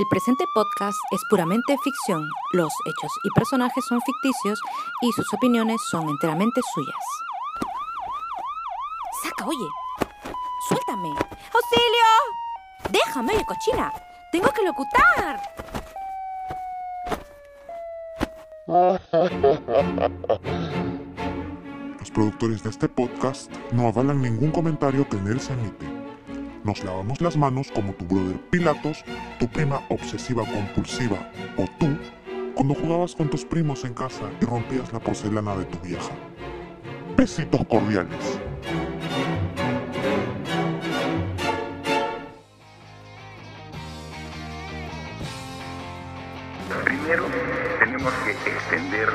El presente podcast es puramente ficción. Los hechos y personajes son ficticios y sus opiniones son enteramente suyas. ¡Saca, oye! ¡Suéltame! ¡Auxilio! ¡Déjame, oye, cochina! ¡Tengo que locutar! Los productores de este podcast no avalan ningún comentario que en él se emite. Nos lavamos las manos como tu brother Pilatos, tu prima obsesiva compulsiva o tú cuando jugabas con tus primos en casa y rompías la porcelana de tu vieja. Besitos cordiales. Primero, tenemos que extender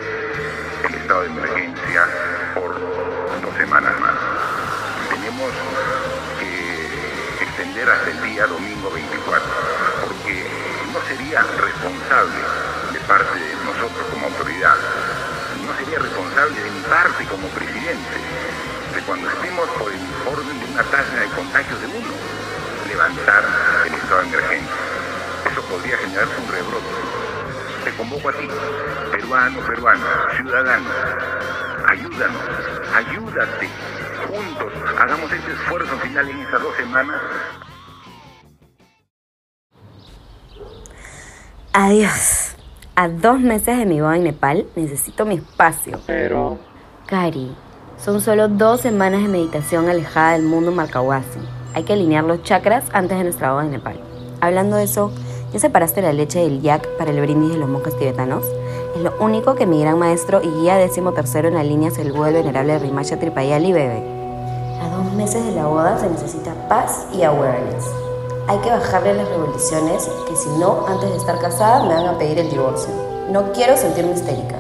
el estado de emergencia por dos semanas más. Tenemos hasta el día domingo 24, porque no sería responsable de parte de nosotros como autoridad, no sería responsable de mi parte como presidente, de cuando estemos por el orden de una tasa de contagios de uno, levantar el estado de emergencia. Eso podría generar un rebrote te convoco a ti, peruano, peruano, ciudadano, ayúdanos, ayúdate. Juntos hagamos este esfuerzo final en estas dos semanas. Adiós. A dos meses de mi boda en Nepal necesito mi espacio. Pero... Cari, son solo dos semanas de meditación alejada del mundo marcahuasi. Hay que alinear los chakras antes de nuestra boda en Nepal. Hablando de eso, ¿Ya separaste la leche del yak para el brindis de los monjes tibetanos? Es lo único que mi gran maestro y guía décimo tercero en la línea Selgu el venerable Rimasha Tripayali bebe. A dos meses de la boda se necesita paz y awareness. Hay que bajarle las revoluciones, que si no, antes de estar casada me van a pedir el divorcio. No quiero sentirme histérica.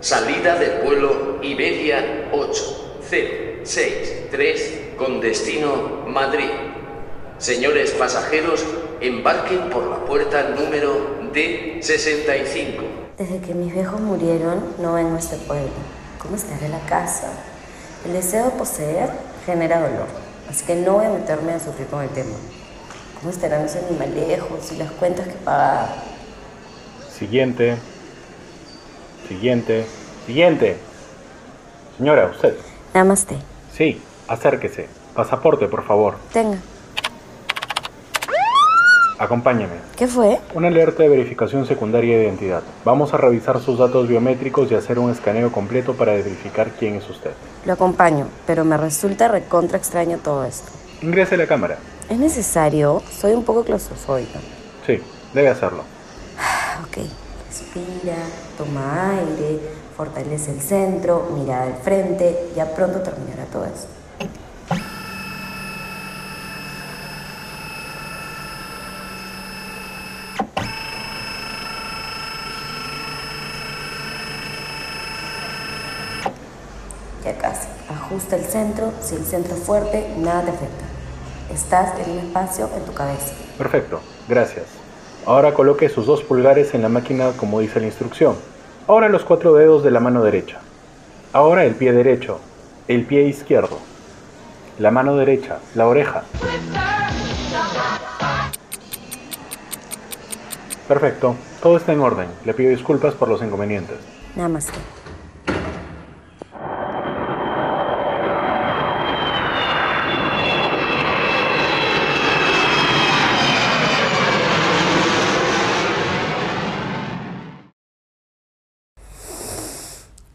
Salida del vuelo Iberia 8063 con destino Madrid. Señores pasajeros, embarquen por la puerta número D65. Desde que mis viejos murieron, no vengo a este pueblo. ¿Cómo estará la casa? El deseo de poseer genera dolor, así que no voy a meterme a sufrir con el tema. ¿Cómo estarán los animalejos y las cuentas que pagar? Siguiente. Siguiente. Siguiente. Señora, usted. Namaste. Sí, acérquese. Pasaporte, por favor. Tenga. Acompáñeme. ¿Qué fue? Una alerta de verificación secundaria de identidad. Vamos a revisar sus datos biométricos y hacer un escaneo completo para verificar quién es usted. Lo acompaño, pero me resulta recontra extraño todo esto. Ingrese a la cámara. ¿Es necesario? Soy un poco claustrofóbica. Sí, debe hacerlo. Ok, respira, toma aire, fortalece el centro, mirada al frente, ya pronto terminará todo esto. Ajusta el centro, si el centro es fuerte, nada te afecta. Estás en un espacio en tu cabeza. Perfecto, gracias. Ahora coloque sus dos pulgares en la máquina como dice la instrucción. Ahora los cuatro dedos de la mano derecha. Ahora el pie derecho, el pie izquierdo, la mano derecha, la oreja. Perfecto, todo está en orden. Le pido disculpas por los inconvenientes. Nada más.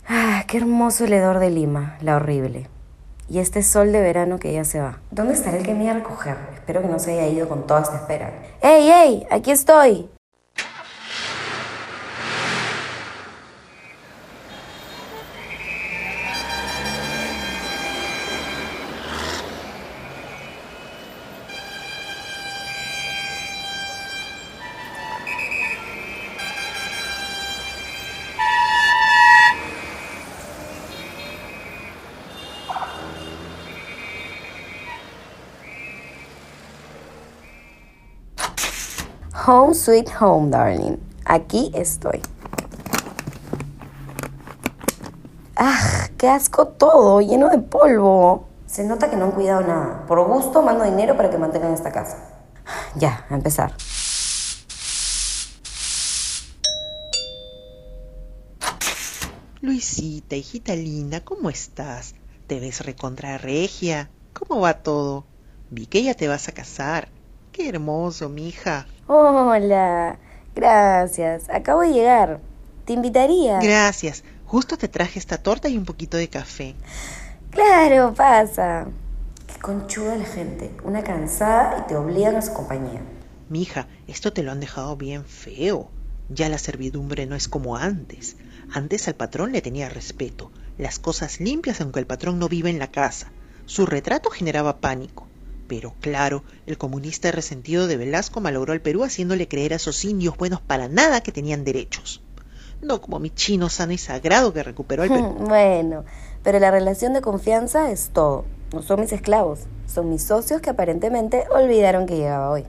Ah, qué hermoso el hedor de Lima, la horrible. Y este sol de verano que ya se va. ¿Dónde estará el que me iba a recoger? Espero que no se haya ido con toda esta espera. ¡Ey, ey! ¡Aquí estoy! Home sweet home, darling. Aquí estoy. ¡Ah! ¡Qué asco todo! Lleno de polvo. Se nota que no han cuidado nada. Por gusto mando dinero para que mantengan esta casa. Ya, a empezar. Luisita, hijita linda, ¿cómo estás? ¿Te ves recontra regia? ¿Cómo va todo? Vi que ya te vas a casar. Qué hermoso, mija. Hola. Gracias. Acabo de llegar. Te invitaría. Gracias. Justo te traje esta torta y un poquito de café. Claro, pasa. Qué conchuda la gente. Una cansada y te obligan a su compañía. Mija, esto te lo han dejado bien feo. Ya la servidumbre no es como antes. Antes al patrón le tenía respeto. Las cosas limpias aunque el patrón no vive en la casa. Su retrato generaba pánico. Pero claro, el comunista resentido de Velasco malogró al Perú haciéndole creer a esos indios buenos para nada que tenían derechos. No como mi chino sano y sagrado que recuperó al Perú. bueno, pero la relación de confianza es todo. No son mis esclavos, son mis socios que aparentemente olvidaron que llegaba hoy.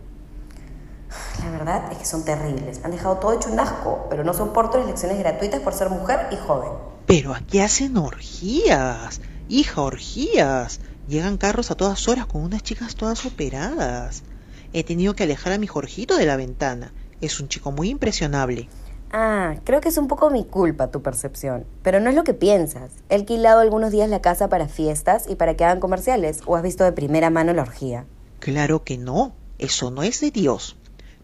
La verdad es que son terribles. Han dejado todo hecho un asco, pero no soporto las lecciones gratuitas por ser mujer y joven. Pero aquí hacen orgías, hija, orgías. Llegan carros a todas horas con unas chicas todas operadas. He tenido que alejar a mi Jorgito de la ventana. Es un chico muy impresionable. Ah, creo que es un poco mi culpa tu percepción. Pero no es lo que piensas. He alquilado algunos días la casa para fiestas y para que hagan comerciales. ¿O has visto de primera mano la orgía? Claro que no. Eso no es de Dios.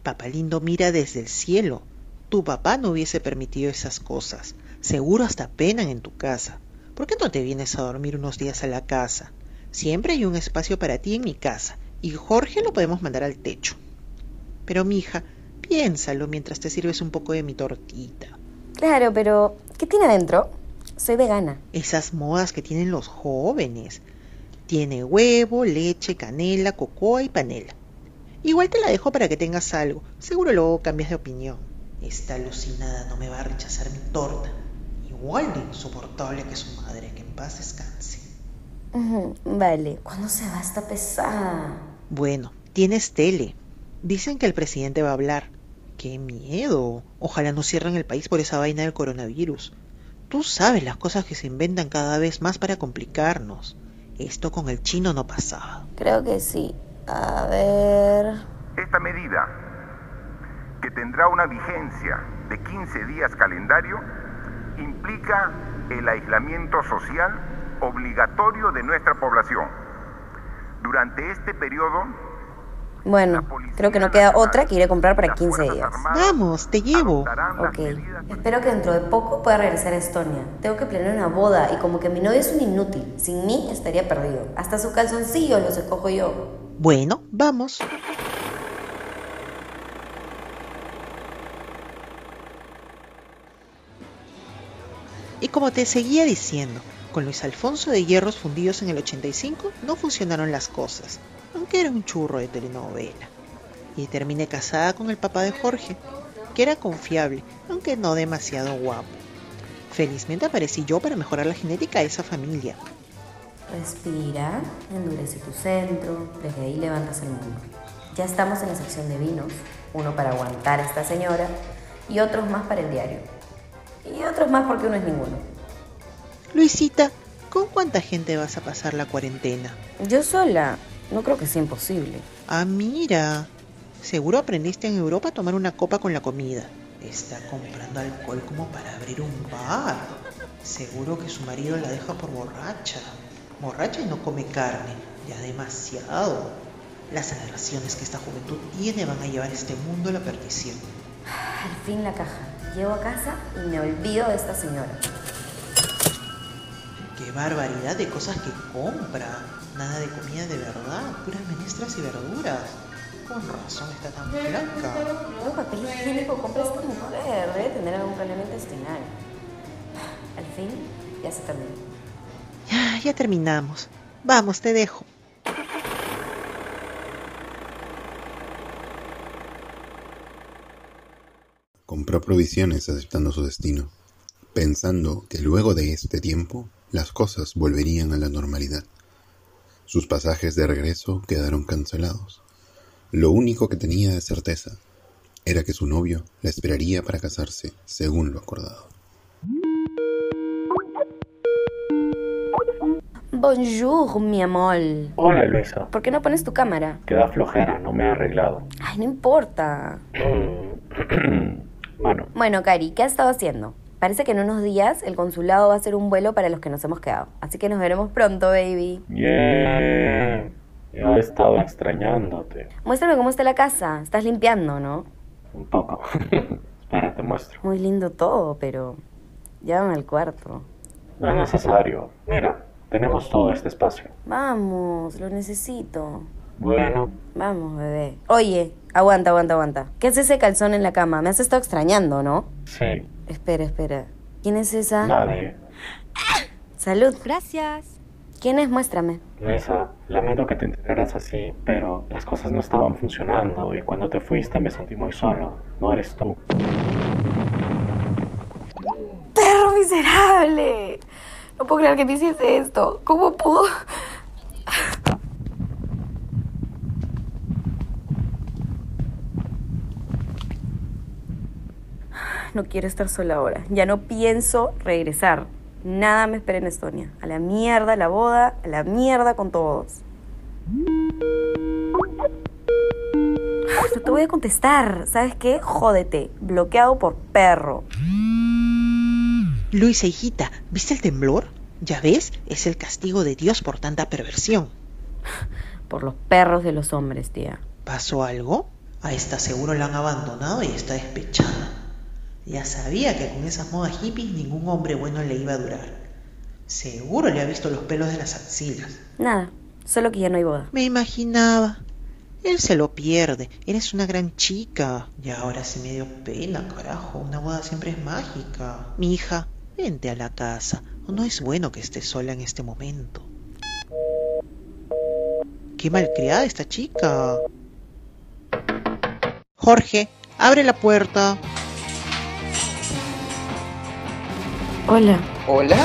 Papá lindo mira desde el cielo. Tu papá no hubiese permitido esas cosas. Seguro hasta penan en tu casa. ¿Por qué no te vienes a dormir unos días a la casa? Siempre hay un espacio para ti en mi casa, y Jorge lo podemos mandar al techo. Pero, mija, piénsalo mientras te sirves un poco de mi tortita. Claro, pero ¿qué tiene adentro? Soy vegana. Esas modas que tienen los jóvenes. Tiene huevo, leche, canela, cocoa y panela. Igual te la dejo para que tengas algo. Seguro luego cambias de opinión. Esta alucinada no me va a rechazar mi torta. Igual de insoportable que su madre, que en paz descanse. Vale. ¿Cuándo se va esta pesada? Bueno, tienes tele. Dicen que el presidente va a hablar. ¡Qué miedo! Ojalá no cierren el país por esa vaina del coronavirus. Tú sabes las cosas que se inventan cada vez más para complicarnos. Esto con el chino no pasaba. Creo que sí. A ver. Esta medida, que tendrá una vigencia de 15 días calendario, implica el aislamiento social obligatorio de nuestra población. Durante este periodo... Bueno, creo que no queda otra que ir a comprar para 15 días. Vamos, te llevo. Ok. Espero que dentro de poco pueda regresar a Estonia. Tengo que planear una boda y como que mi novio es un inútil. Sin mí estaría perdido. Hasta su calzoncillo los escojo yo. Bueno, vamos. Y como te seguía diciendo, con Luis Alfonso de Hierros fundidos en el 85 no funcionaron las cosas, aunque era un churro de telenovela. Y terminé casada con el papá de Jorge, que era confiable, aunque no demasiado guapo. Felizmente aparecí yo para mejorar la genética de esa familia. Respira, endurece tu centro, desde ahí levantas el mundo. Ya estamos en la sección de vinos, uno para aguantar a esta señora y otros más para el diario. Y otros más porque uno es ninguno. Luisita, ¿con cuánta gente vas a pasar la cuarentena? Yo sola. No creo que sea imposible. Ah, mira. Seguro aprendiste en Europa a tomar una copa con la comida. Está comprando alcohol como para abrir un bar. Seguro que su marido la deja por borracha. Borracha y no come carne. Ya demasiado. Las aberraciones que esta juventud tiene van a llevar este mundo a la perdición. Al fin la caja. Llego a casa y me olvido de esta señora. Qué barbaridad de cosas que compra. Nada de comida de verdad, puras menestras y verduras. Con razón está tan flaca. ¿Qué papel higiénico compra esta mujer? Debe tener algún problema intestinal. Al fin, ya se terminó. Ya, ya terminamos. Vamos, te dejo. Compró provisiones aceptando su destino, pensando que luego de este tiempo las cosas volverían a la normalidad. Sus pasajes de regreso quedaron cancelados. Lo único que tenía de certeza era que su novio la esperaría para casarse, según lo acordado. Bonjour, mi amor. Hola Luisa. ¿Por qué no pones tu cámara? Queda flojera, no me he arreglado. Ay, no importa. Mano, Bueno, Cari, ¿qué has estado haciendo? Parece que en unos días el consulado va a hacer un vuelo para los que nos hemos quedado. Así que nos veremos pronto, baby. yeah. He estado extrañándote. Muéstrame cómo está la casa. Estás limpiando, ¿no? Un poco. Espera, te muestro. Muy lindo todo, pero... Llévame al cuarto. No es necesario. Mira, tenemos todo este espacio. Vamos, lo necesito. Bueno, Vamos, bebé. Oye, aguanta, aguanta, aguanta. ¿Qué hace ese calzón en la cama? Me has estado extrañando, ¿no? sí. Espera, espera. ¿Quién es esa? Nadie. Salud. Gracias. ¿Quién es? Muéstrame. Luisa, lamento que te enteraras así, pero las cosas no estaban funcionando y cuando te fuiste me sentí muy solo. No eres tú. ¡Perro miserable! No puedo creer que te hiciese esto. ¿Cómo pudo? No quiero estar sola ahora. Ya no pienso regresar. Nada me espera en Estonia. A la mierda la boda, a la mierda con todos. No te voy a contestar. ¿Sabes qué? Jódete. Bloqueado por perro. Luisa, hijita, ¿viste el temblor? Ya ves, es el castigo de Dios por tanta perversión. Por los perros de los hombres, tía. ¿Pasó algo? A esta seguro la han abandonado y está despechada. Ya sabía que con esas modas hippies ningún hombre bueno le iba a durar. Seguro le ha visto los pelos de las axilas. Nada, solo que ya no hay boda. Me imaginaba. Él se lo pierde. Eres una gran chica. Y ahora se me dio pena, carajo. Una boda siempre es mágica. Mi hija, vente a la casa. No es bueno que estés sola en este momento. Qué malcriada esta chica. Jorge, abre la puerta. Hola. Hola,